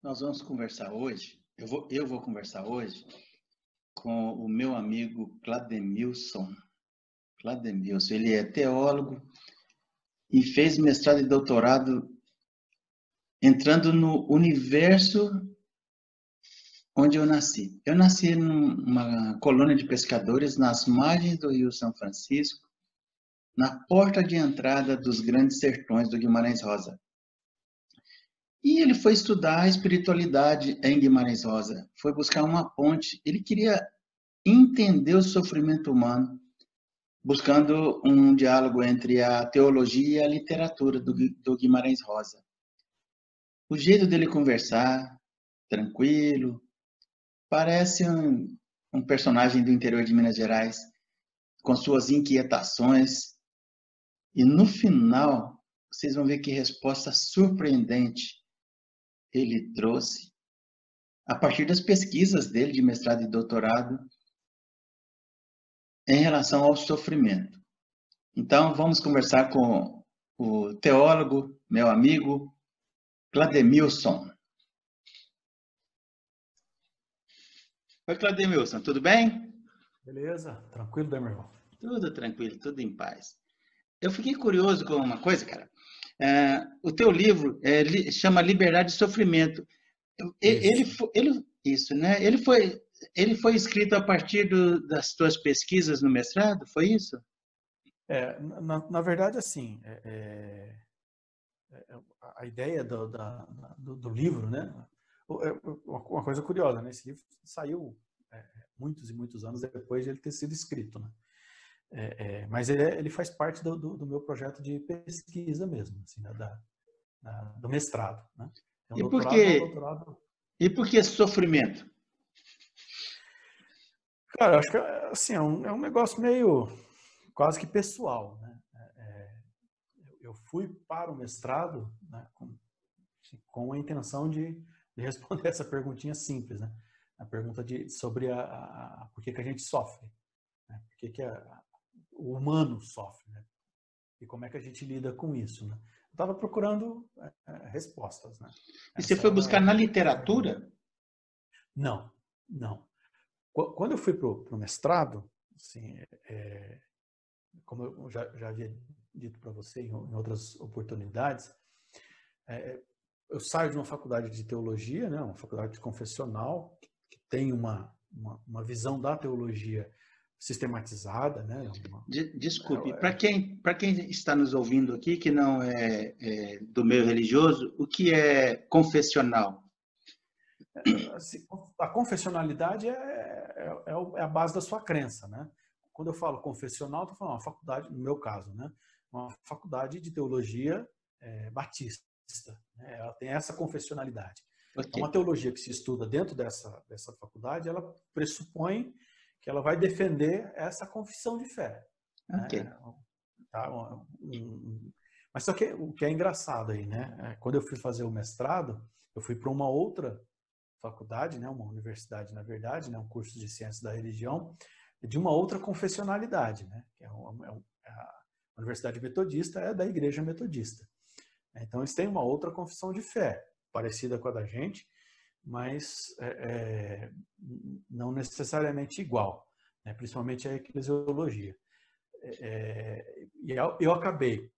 Nós vamos conversar hoje, eu vou, eu vou conversar hoje com o meu amigo Clademilson. Clademilson, ele é teólogo e fez mestrado e doutorado entrando no universo onde eu nasci. Eu nasci numa colônia de pescadores nas margens do Rio São Francisco, na porta de entrada dos grandes sertões do Guimarães Rosa. E ele foi estudar a espiritualidade em Guimarães Rosa, foi buscar uma ponte. Ele queria entender o sofrimento humano, buscando um diálogo entre a teologia e a literatura do, Guimarães Rosa. O jeito dele conversar, tranquilo, parece um, um personagem do interior de Minas Gerais, com suas inquietações. E no final, vocês vão ver que resposta surpreendente ele trouxe a partir das pesquisas dele de mestrado e doutorado em relação ao sofrimento. Então, vamos conversar com o teólogo, meu amigo, Clademilson. Oi, Clademilson, tudo bem? Beleza, tranquilo, bem, meu irmão? Tudo tranquilo, tudo em paz. Eu fiquei curioso com uma coisa, cara. É, o teu livro é, chama Liberdade e Sofrimento. Ele, isso. ele, isso, né? Ele foi, ele foi escrito a partir do, das tuas pesquisas no mestrado, foi isso? É, na, na verdade, assim, é, é, é a ideia do, da, do, do, livro, né? É, uma coisa curiosa, né? Esse livro saiu muitos e muitos anos depois de ele ter sido escrito, né? É, é, mas ele, ele, faz parte do, do, do, meu projeto de pesquisa mesmo, assim, né, da, da, do mestrado. Né? Então, e, por que, doutorado... e por que sofrimento? Cara, acho que assim, é, um, é um negócio meio quase que pessoal. Né? É, é eu fui para o mestrado né, com, assim, com a intenção de, de, responder essa perguntinha simples, né? a pergunta de, sobre a, a por que, que a gente sofre. Né? Por que, que a, o humano sofre, né? E como é que a gente lida com isso, né? Eu estava procurando é, respostas, né? E você foi buscar na literatura? Não, não. Quando eu fui para o mestrado, assim, é, como eu já, já havia dito para você em, em, outras oportunidades, é, eu saio de uma faculdade de teologia, né, uma faculdade confessional, que, que tem uma, uma, uma visão da teologia sistematizada, né? Uma... Desculpe, é, para quem para quem está nos ouvindo aqui que não é, é, do meio religioso, o que é confessional? É, assim, a confessionalidade é, é, é, a base da sua crença, né? Quando eu falo confessional, estou falando uma faculdade, no meu caso, né? Uma faculdade de teologia é, batista. Né? Ela tem essa confessionalidade. Okay. Então, uma teologia que se estuda dentro dessa dessa faculdade, ela pressupõe que ela vai defender essa confissão de fé. Okay. Né? Tá? Mas só que o que é engraçado aí, né? É, quando eu fui fazer o mestrado, eu fui para uma outra faculdade, né? Uma universidade, na verdade, né? Um curso de ciências da religião de uma outra confessionalidade, né? Que é, uma, é, é a Universidade Metodista é da Igreja Metodista. Então eles têm uma outra confissão de fé parecida com a da gente, mas é, é, não necessariamente igual, né? principalmente a eclesiologia. É, é e eu, eu, acabei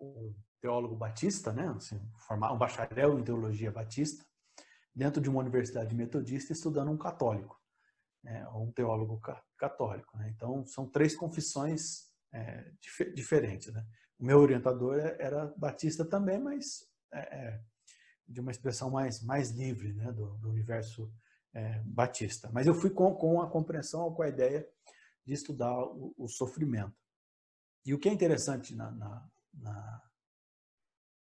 um teólogo batista, né? Assim, um bacharel em teologia batista, dentro de uma universidade metodista, estudando um católico, né? um teólogo católico. Né? Então, são três confissões é, dif diferentes. Né? O meu orientador era batista também, mas é, é de uma expressão mais, mais livre né, do, do universo é, batista. Mas eu fui com, com a compreensão, com a ideia de estudar o, o sofrimento. E o que é interessante na, na, na,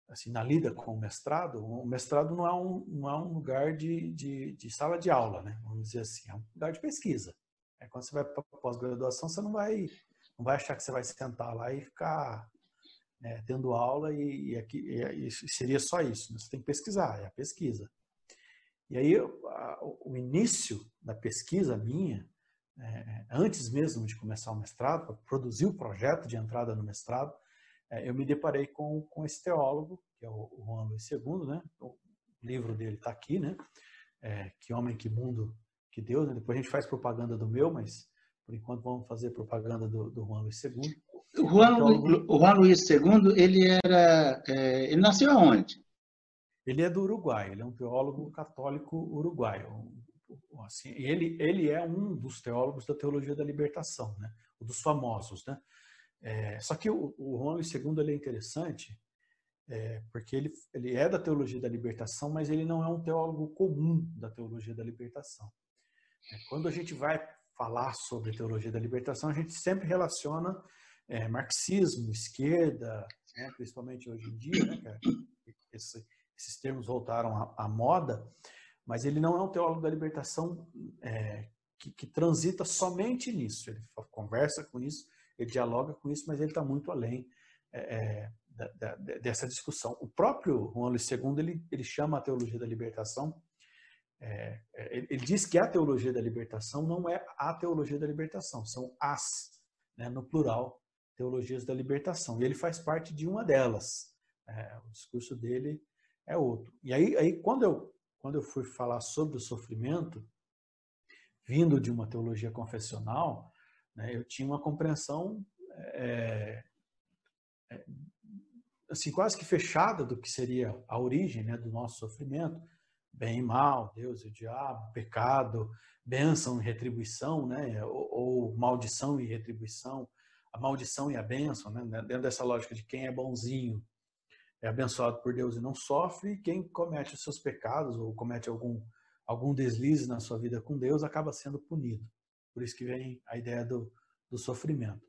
assim, na lida com o mestrado, o mestrado não é um, não é um lugar de, de, de sala de aula, né? vamos dizer assim, é um lugar de pesquisa. É, quando você vai para pós-graduação, você não vai, não vai achar que você vai sentar lá e ficar né, tendo aula e, e, aqui, e, seria só isso. Né? Você tem que pesquisar, é a pesquisa. E aí a, o início da pesquisa minha, é, antes mesmo de começar o mestrado, para produzir o projeto de entrada no mestrado, é, eu me deparei com, com esse teólogo, que é o, o Juan Luiz II, né? livro dele está aqui, né? É, que homem, que mundo, que Deus. Né? Depois a gente faz propaganda do meu, mas por enquanto vamos fazer propaganda do, do Juan Luiz II. Juan, então, Juan Luiz II, ele era, é, ele nasceu aonde? Ele é do Uruguai, ele é um teólogo católico uruguaio. Assim, ele, ele é um dos teólogos da teologia da libertação, né? Um dos famosos, né? É, só que o, o Juan Luiz II ele é interessante é, porque ele, ele é da teologia da libertação, mas ele não é um teólogo comum da teologia da libertação. É, quando a gente vai falar sobre teologia da libertação, a gente sempre relaciona é, marxismo, esquerda, né, principalmente hoje em dia, né, esse, esses termos voltaram à, à, moda, mas ele não é um teólogo da libertação é, que, que, transita somente nisso. Ele conversa com isso, ele dialoga com isso, mas ele está muito além é, é da, da, dessa discussão. O próprio Juan Luís II ele, ele chama a teologia da libertação é, é, ele, ele, diz que a teologia da libertação não é a teologia da libertação, são as, né, no plural, teologias da libertação. E ele faz parte de uma delas. É, o discurso dele é outro. E aí, aí quando, eu, quando eu fui falar sobre o sofrimento, vindo de uma teologia confessional, né, eu tinha uma compreensão é, é, assim, quase que fechada do que seria a origem né, do nosso sofrimento bem e mal, Deus e o diabo, pecado, bênção e retribuição, né? Ou, ou, maldição e retribuição, a maldição e a bênção, né? Dentro dessa lógica de quem é bonzinho é abençoado por Deus e não sofre, e quem comete os seus pecados ou comete algum algum deslize na sua vida com Deus acaba sendo punido. Por isso que vem a ideia do, do sofrimento.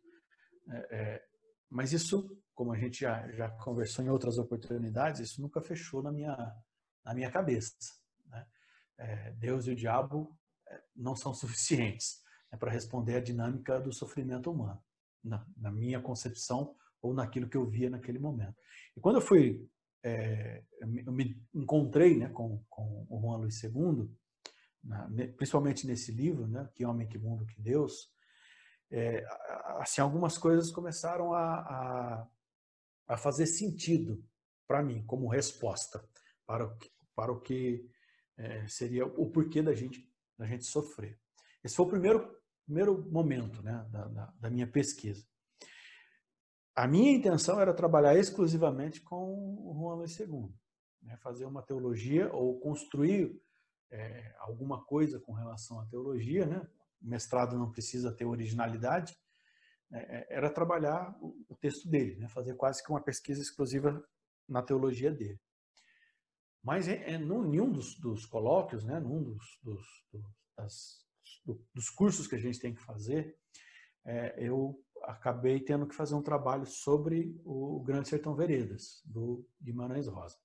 É, é, mas isso, como a gente já, já conversou em outras oportunidades, isso nunca fechou na minha na minha cabeça. Né? É, Deus e o diabo é, não são suficientes né, para responder à dinâmica do sofrimento humano, na, na, minha concepção ou naquilo que eu via naquele momento. E quando eu fui, é, eu me encontrei né, com, com o Juan Luiz II, na, principalmente nesse livro, né, Que Homem, Que Mundo, Que Deus, é, assim, algumas coisas começaram a, a, a fazer sentido para mim, como resposta para o que, para o que é, seria o porquê da gente, da gente sofrer. Esse foi o primeiro, primeiro momento né, da, da, da minha pesquisa. A minha intenção era trabalhar exclusivamente com o Juan Luiz II, né, fazer uma teologia ou construir é, alguma coisa com relação à teologia. Né? O mestrado não precisa ter originalidade, é, era trabalhar o, o texto dele, né? fazer quase que uma pesquisa exclusiva na teologia dele. Mas é, é nenhum dos, dos colóquios, né, num dos, dos, das, dos cursos que a gente tem que fazer, é, eu acabei tendo que fazer um trabalho sobre o Grande Sertão Veredas, do Guimarães Rosa.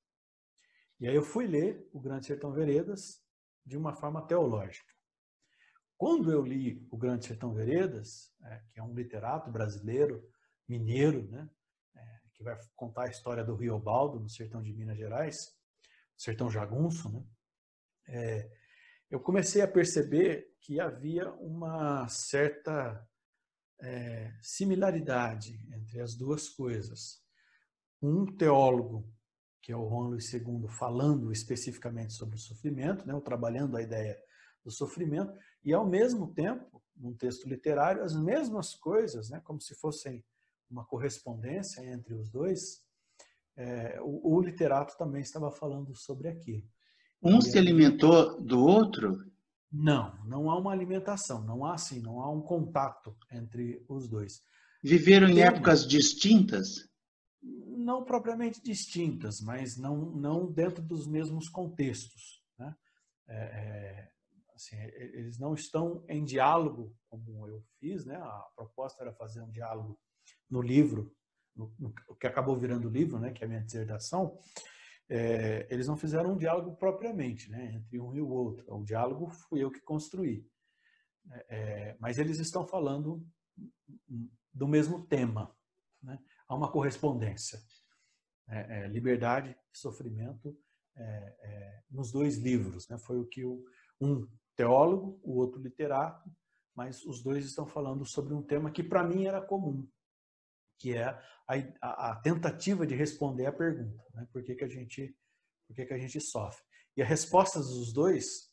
E aí eu fui ler o Grande Sertão Veredas de uma forma teológica. Quando eu li o Grande Sertão Veredas, é, que é um literato brasileiro, mineiro, né, é, que vai contar a história do Rio Baldo, no sertão de Minas Gerais, sertão jagunço, né? É, eu comecei a perceber que havia uma certa é, similaridade entre as duas coisas. Um teólogo, que é o Juan Luiz II, falando especificamente sobre o sofrimento, né, trabalhando a ideia do sofrimento, e ao mesmo tempo, num texto literário, as mesmas coisas, né, como se fossem uma correspondência entre os dois, é, o, o, literato também estava falando sobre aquilo. Um se alimentou do outro? Não, não há uma alimentação, não há assim, não há um contato entre os dois. Viveram em épocas distintas? Não propriamente distintas, mas não, não dentro dos mesmos contextos. Né? É, é, assim, eles não estão em diálogo, como eu fiz, né? a proposta era fazer um diálogo no livro o que acabou virando o livro, né, que é a minha dissertação, é, eles não fizeram um diálogo propriamente, né, entre um e o outro. O diálogo fui eu que construí. É, é mas eles estão falando do mesmo tema. Né? Há uma correspondência. É, é, liberdade e sofrimento é, nos dois livros. Né? Foi o que o, um teólogo, o outro literato, mas os dois estão falando sobre um tema que para mim era comum, que é a, a, tentativa de responder à pergunta, né? por, que, que, a gente, por que, que a gente sofre. E a resposta dos dois